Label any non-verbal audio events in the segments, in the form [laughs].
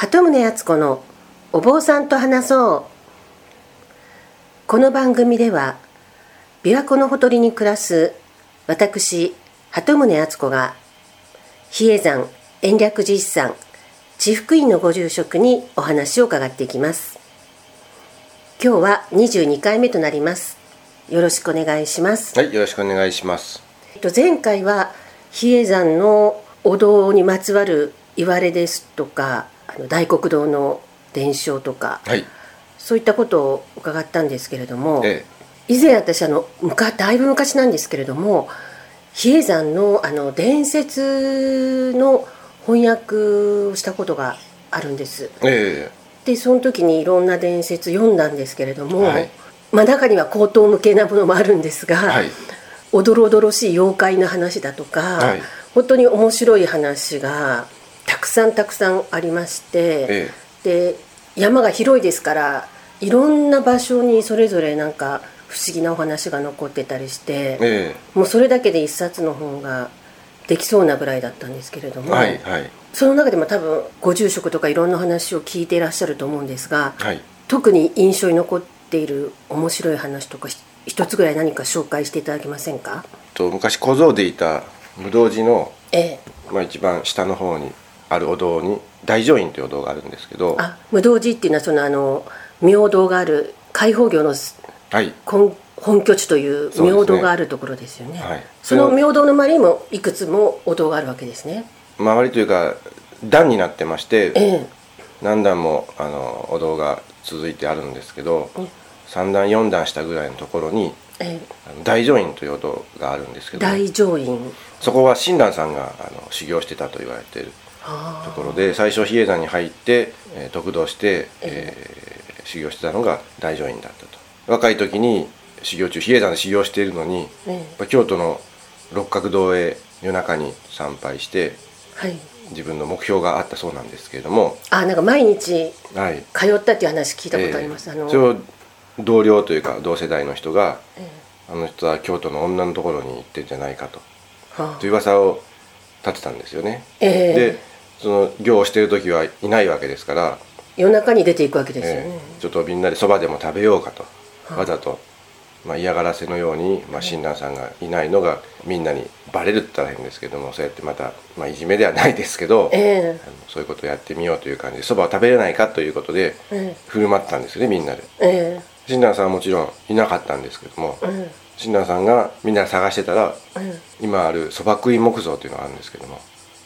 鳩宗敦子のお坊さんと話そう。この番組では琵琶湖のほとりに暮らす私鳩宗敦子が比叡山延暦寺一山地福院のご住職にお話を伺っていきます。今日は22回目となります。よろしくお願いします。はい、よろしくお願いします。えっと前回は比叡山のお堂にまつわる言われですとかあの大黒堂の伝承とかはい、そういったことを伺ったんですけれども、え以前私あの昔だいぶ昔なんですけれども比叡山のあの伝説の翻訳をしたことがあるんです。え、え。でその時にいろんな伝説読んだんですけれども、はい。まあ、中には高等無形なものもあるんですが、はい。おどろおどろしい妖怪の話だとか、はい。本当に面白い話がたくさんたくさんありまして、えで山が広いですからいろんな場所にそれぞれなんか不思議なお話が残ってたりして、え、え。もうそれだけで一冊の本ができそうなぐらいだったんですけれどえ、も、はい、はい、その中でも多分ご住職とかいろんな話を聞いていらっしゃると思うんですが、はい。特に印象に残っている面白い話とかひ一つぐらい何か紹介していただけませんか？と昔小僧でいた無道寺のええ。まあ一番下の方にあるお堂に大乗院というお堂があるんですけど、あ無道寺っていうのはそのあの明堂がある開放業のはい、本本拠地という明堂があるところですよね。はい。その明堂の周りにもいくつもお堂があるわけですね。周りというか段になってまして、ええ。何段もあのお堂が続いてあるんですけど、うん三段四段下ぐらいのところにええ。大乗院というお堂があるんですけど、大乗院。そこは親鸞さんがあの修行してたと言われているあところで最初比叡山に入って、えー得度して、えー修行してたのが大乗院だったと。若い時に修行中比叡山で修行しているのに、ええ。やっぱ京都の六角堂へ夜中に参拝してはい。自分の目標があったそうなんですけれども、あなんか毎日はい、通ったっていう話聞いたことあります、あのそれを同僚というか同世代の人がえあの人は京都の女のところに行ってんじゃないかと。えはあ。という噂を立てたんですよね。ええ。でその行をしてる時はいないわけですから夜中に出ていくわけですよね、ええちょっとみんなでそばでも食べようかと、あわざと、まあ、嫌がらせのように、まあ、親鸞さんがいないのがみんなにバレるって言ったら変ですけどもそうやってまた、まあ、いじめではないですけど、えあのそういうことをやってみようという感じでそばを食べれないかということでええ。振る舞ったんですよねみんなで。ええ。親鸞さんはもちろんいなかったんですけどもえ親鸞さんがみんなで探してたらええ。今あるそば食い木像というのがあるんですけども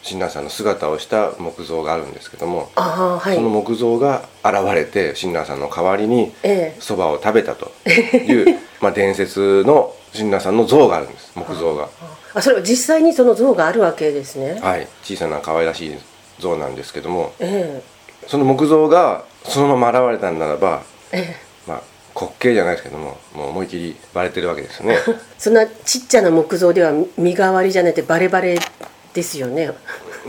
親鸞さんの姿をした木像があるんですけども、はい。その木像が現れて親鸞さんの代わりにええ。そばを食べたという [laughs] まあ伝説の親鸞さんの像があるんです木像が。あそれは実際にその像があるわけですね、はい。小さな可愛らしい像なんですけどもえその木像がそのまま現れたんならばええ。まあ滑稽じゃないですけどももう思い切りバレてるわけですよね。え [laughs] そんなちっちゃな木像では身代わりじゃなくてバレバレですよね。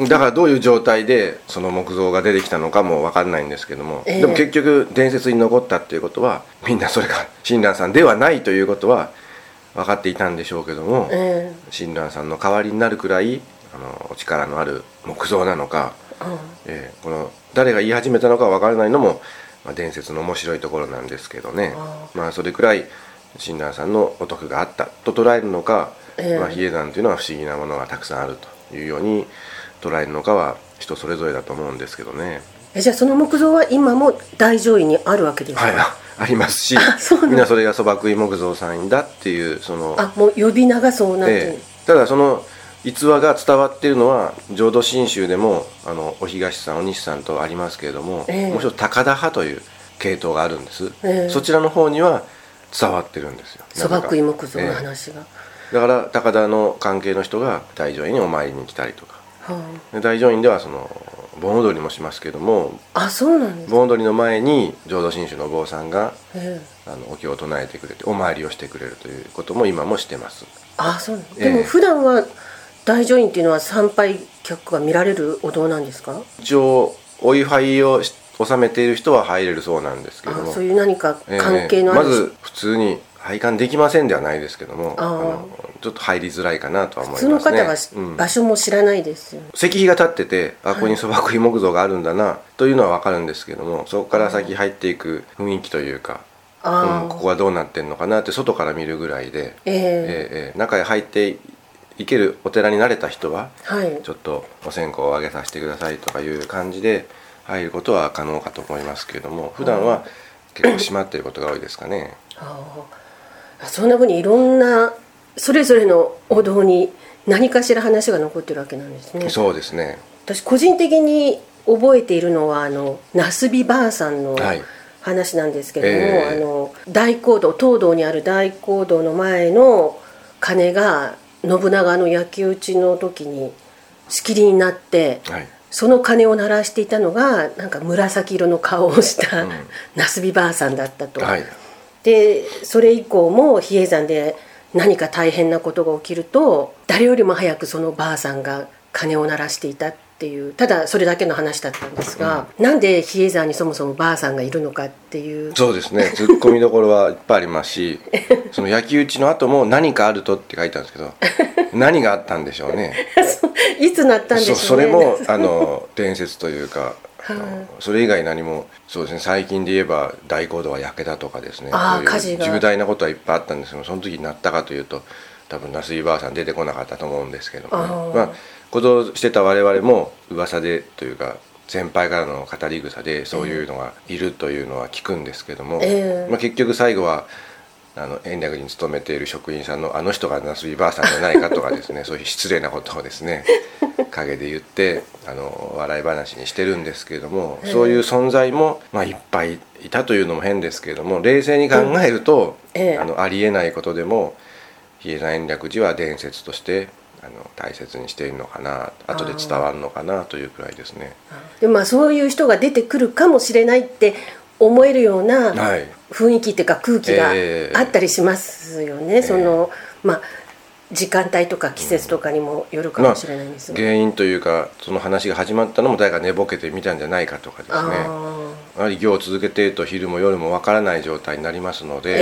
だからどういう状態でその木像が出てきたのかも分かんないんですけども、ええ。でも結局伝説に残ったっていうことはみんなそれが [laughs] 親鸞さんではないということは分かっていたんでしょうけども、え親鸞さんの代わりになるくらいあのお力のある木像なのか、えうん。えーこの誰が言い始めたのか分からないのも、まあ、伝説の面白いところなんですけどね。あまあそれくらい親鸞さんのお得があったと捉えるのか、ええ。まあ、比叡山というのは不思議なものがたくさんあるというように捉えるのかは人それぞれだと思うんですけどね。えじゃあその木像は今も大乗院にあるわけですか、はい、あ [laughs] ありますしあそうみんなそれがそば食い木像さんだっていうそのあもう呼び名がそうなって、ええ。ただその逸話が伝わっているのは浄土真宗でもあのお東さんお西さんとありますけれども、ええ。もう一つ高田派という系統があるんです、ええ。そちらの方には伝わってるんですよ。そば食い木像のええ。話が、だから高田の関係の人が大乗院にお参りに来たりとか。はで大乗院ではその盆踊りもしますけども。ああそうなんです、盆踊りの前に浄土真宗のお坊さんがええ。あのお経を唱えてくれてお参りをしてくれるということも今もしてます。あそうなんええ。でも普段は大乗院っていうのは参拝客が見られるお堂なんですか？一応お祝いをし収めている人は入れるそうなんですけれども。あそういう何かええ関係のある、まず普通に拝観できませんではないですけどもあー。のちょっと入りづらいかなとは思普いますね。通の方場所も知らないですよね、石碑が立っててあここにそば食い木像があるんだなというのは分かるんですけどもそこから先入っていく雰囲気というか、うん、ここはどうなってんのかなって外から見るぐらいで、ええ。ええええ。中へ入っていけるお寺に慣れた人ははい。ちょっとお線香をあげさせてくださいとかいう感じで入ることは可能かと思いますけれども普段は結構閉まっていることが多いですかね。ああそんなふうにいろんなそれぞれのお堂に何かしら話が残ってるわけなんですね。そうですね。私個人的に覚えているのはあの那須美ばあさんのはい。話なんですけれども、ええ。あの大講堂東堂にある大講堂の前の鐘が信長の焼き討ちの時に仕切りになってはい。その鐘を鳴らしていたのがなんか紫色の顔をした、うん。那須美ばあさんだったと。はいでそれ以降も比叡山で何か大変なことが起きると誰よりも早くそのばあさんが鐘を鳴らしていたっていうただそれだけの話だったんですが、なんで比叡山にそもそもばあさんがいるのかっていう。そうですね。ツッコミどころはいっぱいありますし [laughs] その焼き討ちの後も「何かあると」って書いてあるんですけど何があったんでしょうね。[laughs] いつなったんでしょうね。そそれもあの伝説というかそれ以外何もそうですね最近で言えば大講堂は焼けたとかですね重大なことはいっぱいあったんですけどその時になったかというと多分那須井ばあさん出てこなかったと思うんですけどもね。まあ行動してた我々も噂でというか先輩からの語り草でそういうのがいるというのは聞くんですけども、ええ。まあ、結局最後はあの延暦に勤めている職員さんのあの人が那須井ばあさんじゃないかとかですね [laughs] そういう失礼なことをですね [laughs] 陰で言ってあの笑い話にしてるんですけれども、ええ。そういう存在も、まあ、いっぱいいたというのも変ですけれども冷静に考えると、ええ。あのありえないことでも比叡山延暦寺は伝説としてあの大切にしているのかな後で伝わるのかなというくらいですね。でまあそういう人が出てくるかもしれないって思えるようなはい。雰囲気っていうか空気がええ。あったりしますよね、そのまあ時間帯とか季節とかにもよるかもしれないんですが、原因というかその話が始まったのも誰か寝ぼけてみたんじゃないかとかですね。あやはり行を続けていると昼も夜もわからない状態になりますのあで、え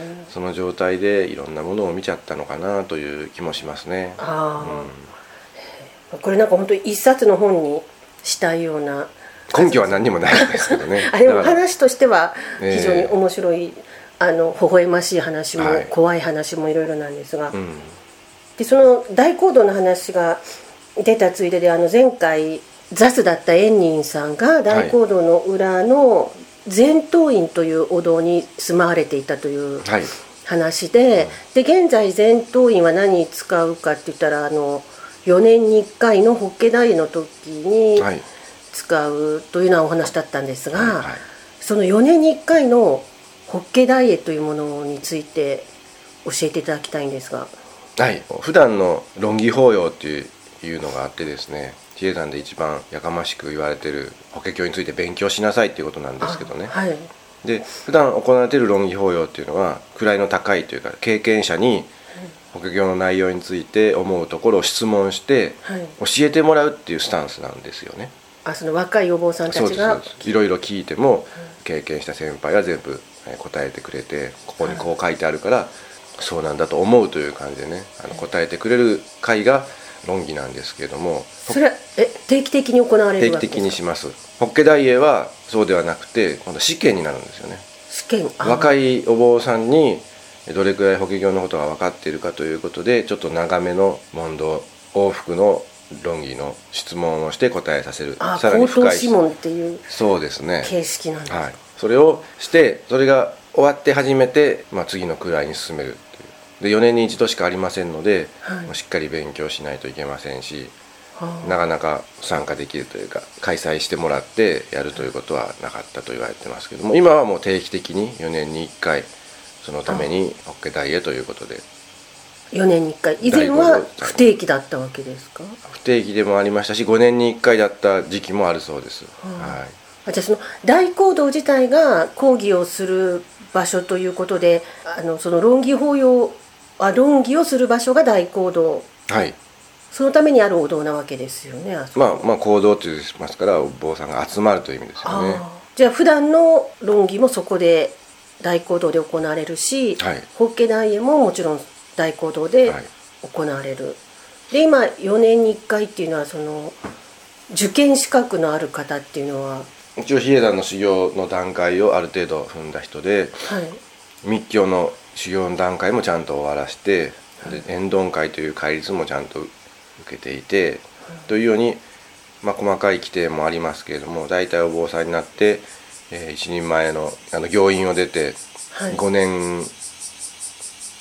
え。その状態でいろんなものを見ちゃったのかなという気もしますね。ああ、これなんか本当に一冊の本にしたいような根拠は何にもないんですけどね。[laughs] あでも話としてはええ。非常に面白い、あの微笑ましい話も、はい。怖い話もいろいろなんですが、うん。でその大講堂の話が出たついでであの前回ザスだった円仁さんが大講堂の裏の禅洞院というお堂に住まわれていたというはい。話で,、で現在禅洞院は何に使うかって言ったらあの4年に1回の法華大の時にはい使うというようなお話だったんですが、はいその4年に1回の法華大会というものについて教えていただきたいんですが。はい、普段の論議法要っていうのがあってですね比叡山で一番やかましく言われてる法華経について勉強しなさいっていうことなんですけどね。あはい。で普段行われている論議法要っていうのは位の高いというか経験者に法華経の内容について思うところを質問してはい。教えてもらうっていうスタンスなんですよね。あその若いお坊さんたちがいろいろ聞いても経験した先輩が全部えー答えてくれてここにこう書いてあるからそうなんだと思うという感じでねあの答えてくれる会が論議なんですけれどもそれはえ定期的に行われ定期るわけですか？的にします。法華大英はそうではなくて今度試験になるんですよね。試験若いいお坊さんにどれくらい法華経のことが分かっているかということでちょっと長めの問答往復の論議の質問をして答えさせる。あさらに深い諮問っていうそうですね。形式なんです、はい、それをしてそれが終わって初めて、まあ、次の位に進めるっていう。で4年に一度しかありませんので、はい。もうしっかり勉強しないといけませんしはあなかなか参加できるというか開催してもらってやるということはなかったと言われてますけども今はもう定期的に4年に1回そのために法華大へということで4年に1回。以前は不定期だったわけですか？不定期でもありましたし5年に1回だった時期もあるそうです。ははい。あじゃあその大講堂自体が講義をする場所ということであのその論議法要あ論議をする場所が大講堂。はい。そのためにあるお堂なわけですよねあまあまあ行動って言いますからお坊さんが集まるという意味ですよね。ああ。じゃあ普段の論議もそこで大講堂で行われるし、はい。法華大へももちろん大講堂ではい。行われる、で今4年に1回っていうのはその受験資格のある方っていうのは一応比叡山の修行の段階をある程度踏んだ人ではい。密教の修行の段階もちゃんと終わらしてで縁頓会という戒律もちゃんと受けていて、というように、まあ、細かい規定もありますけれども大体お坊さんになって、えー一人前のあの行員を出てはい。5年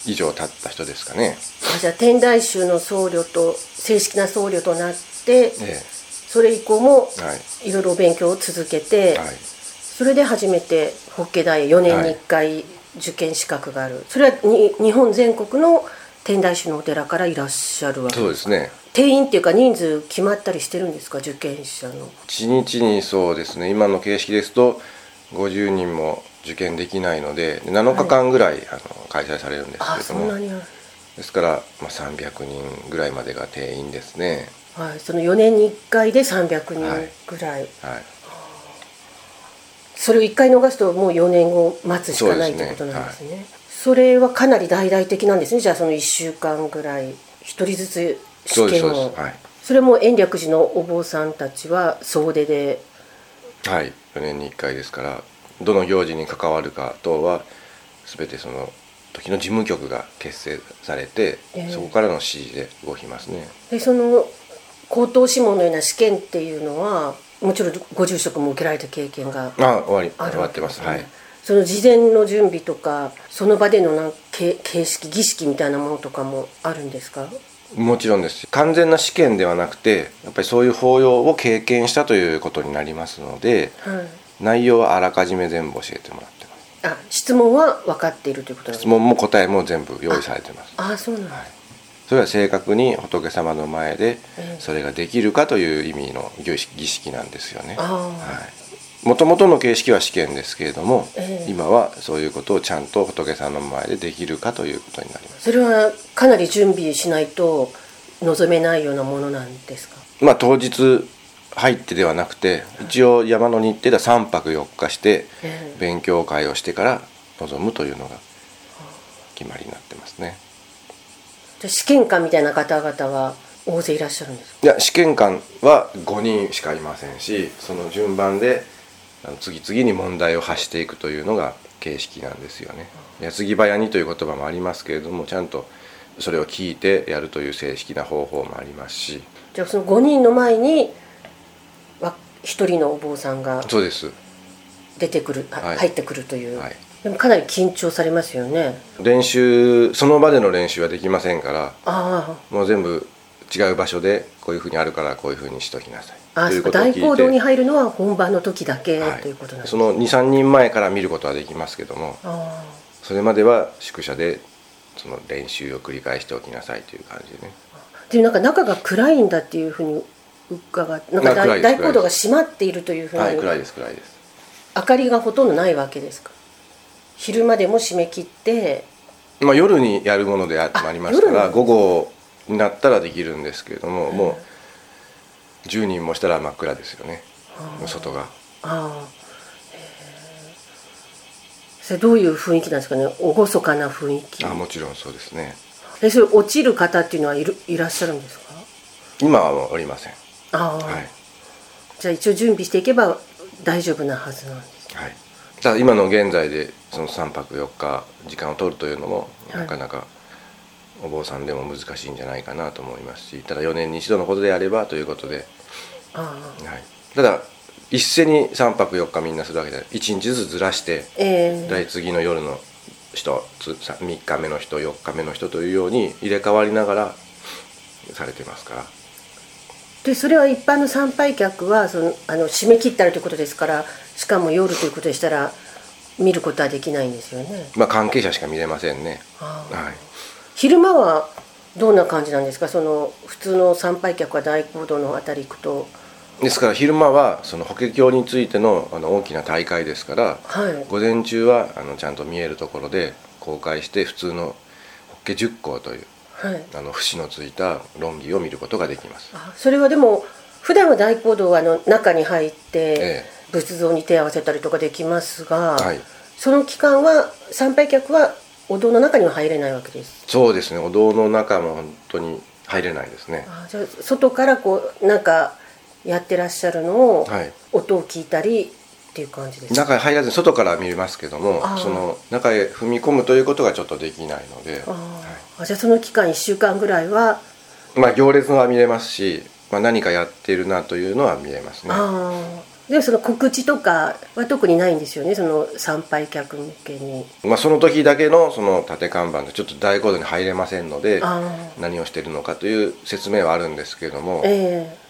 以上経った人ですかね。あじゃあ天台宗の僧侶と正式な僧侶となってえそれ以降もえはい。いろいろお勉強を続けて、はい。それで初めて法華大へ4年に1回受験資格がある、それはに日本全国の天台宗のお寺からいらっしゃるわけ。そうですね。定員っていうか人数決まったりしてるんですか？受験者の。1日にそうですね。今の形式ですと50人も受験できないので7日間ぐらい、あの開催されるんですあけれども。そんなにある。ですから、まあ、300人ぐらいまでが定員ですね。はい、その4年に1回で300人ぐらい、はい。それを1回逃すともう4年を待つしかないねということなんですね。それはかなり大々的なんですね。じゃあその1週間ぐらい1人ずつ試験を。はい。それも延暦寺のお坊さんたちは総出で。はい。4年に1回ですからどの行事に関わるか等は全てその時の事務局が結成されて、ええ。そこからの指示で動きますね。でその高等諮問のような試験っていうのはもちろんご住職も受けられた経験があ終わり終わってます。はい。その事前の準備とかその場でのなん形形式儀式みたいなものとかもあるんですか？もちろんです。完全な試験ではなくてやっぱりそういう法要を経験したということになりますのではい内容はあらかじめ全部教えてもらってます。あ質問は分かっているということです質問も答えも全部用意されてます。ああそうなんだ、それは正確に仏様の前でええ。それができるかという意味の儀式儀式なんですよね。あはい。もともとの形式は試験ですけれども、ええ。今はそういうことをちゃんと仏さんの前でできるかということになります。それはかなり準備しないと望めないようなものなんですか？まあ当日入ってではなくて一応山の日程では3泊4日してええ。勉強会をしてから臨むというのが決まりになってますね。じゃあ試験官みたいな方々は大勢いらっしゃるんですか？いや試験官は5人しかいませんしその順番で次々に問題を発していくというのが形式なんですよね。矢継ぎ早にという言葉もありますけれどもちゃんとそれを聞いてやるという正式な方法もありますし。じゃあその5人の前にわ一人のお坊さんがそうです。出てくる、あはい。入ってくるという、はい。でもかなり緊張されますよね。練習その場での練習はできませんからあもう全部違う場所でこういうふうにあるからこうい。うふうにしときなさいあい大行動に入るのは本番の時だけ、はい。ということなんですその23人前から見ることはできますけどもあそれまでは宿舎でその練習を繰り返しておきなさいという感じでね。あでもなんか中が暗いんだっていうふうに伺ってなんか大大講堂が閉まっているというふうに、はい暗いです暗いです。明かりがほとんどないわけですか？昼間でも締め切って。まあ夜にやるものでああありますから夜午後になったらできるんですけれども、うん。もう10人もしたら真っ暗ですよね。外が。ああそれどういう雰囲気なんですかね？厳かな雰囲気。あもちろんそうですね。えそれ落ちる方っていうのはいるいらっしゃるんですか？今はおりませんああ、はい。じゃあ一応準備していけば大丈夫なはずなんですはい。ただ今の現在でその3泊4日時間を取るというのもはい。なかなかお坊さんでも難しいんじゃないかなと思いますしただ4年に一度のことであればということで、あはい、ただ一斉に3泊4日みんなするわけで1日ずつずらしてあええ。第次の夜の人つさ3日目の人4日目の人というように入れ替わりながらされてますからでそれは一般の参拝客はそのあの締め切ったらということですからしかも夜ということでしたら見ることはできないんですよね。まあ関係者しか見れませんね。はい。昼間はどんな感じなんですか？その普通の参拝客は大講堂のあたり行くと。ですから昼間はその法華経についてのあの大きな大会ですからはい。午前中はあのちゃんと見えるところで公開して普通の法華十項というはい。あの節のついた論議を見ることができます。あそれはでも普段は大講堂はあの中に入ってええ。仏像に手を合わせたりとかできますが、はい。その期間は参拝客はお堂の中には入れないわけです。そうですね。お堂の中も本当に入れないですね。あじゃあ外からこうなんかやってらっしゃるのを、はい。音を聞いたりっていう感じです。か中へ入らずに外から見れますけどもその中へ踏み込むということがちょっとできないので、あはーあじゃあその期間1週間ぐらいは、いまあ、行列は見れますし、まあ、何かやってるなというのは見えますね。でもその告知とかは特にないんですよねその参拝客向けに。まあ、その時だけのその縦看板でちょっと大講堂に入れませんのであ何をしてるのかという説明はあるんですけれどもあええ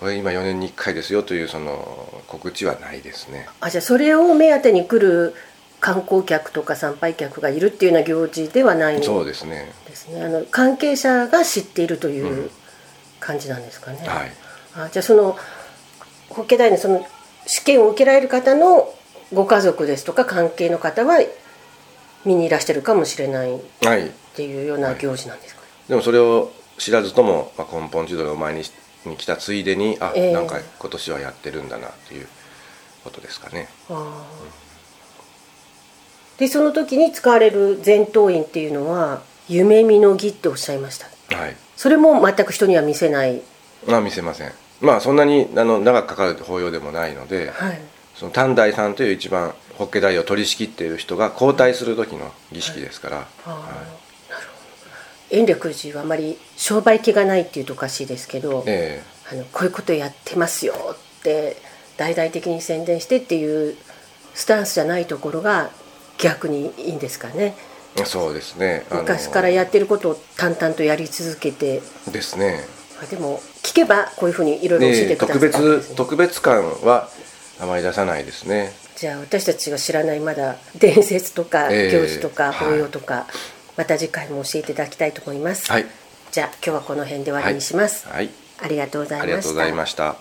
これ今4年に1回ですよというその告知はないですね。あじゃあそれを目当てに来る観光客とか参拝客がいるっていうような行事ではないんそうですね。ですね。あの関係者が知っているというう感じなんですかね、はい。あじゃあその法華大のその試験を受けられる方のご家族ですとか関係の方は見にいらしてるかもしれないっはい。ていうような行事なんですかね、でもそれを知らずとも、まあ、根本地蔵の前にに来たついでにあ、ええ。なんか今年はやってるんだなということですかね。でその時に使われる前頭院っていうのは夢見の儀っておっしゃいました。はい。それも全く人には見せない。まあ見せません。まあそんなにあの長くかかる法要でもないのではい。その丹大さんという一番法華大を取り仕切っている人が交代する時の儀式ですから、ああ。なるほど延暦寺はあまり商売気がないっていうとおかしいですけど、えあのこういうことやってますよって大々的に宣伝してっていうスタンスじゃないところが逆にいいんですかね。えそうですね。あの昔からやってることを淡々とやり続けて。ですね。あでも聞けばこういうふうにいろいろ教えてでくださ特ったんです、ね、別特別感はあまり出さないですね。じゃあ私たちが知らないまだ伝説とかええ。行事とかはい法要とか、また次回も教えていただきたいと思います、はい。じゃあ今日はこの辺で終わりにします、はい。ありがとうございあました。りがとうございました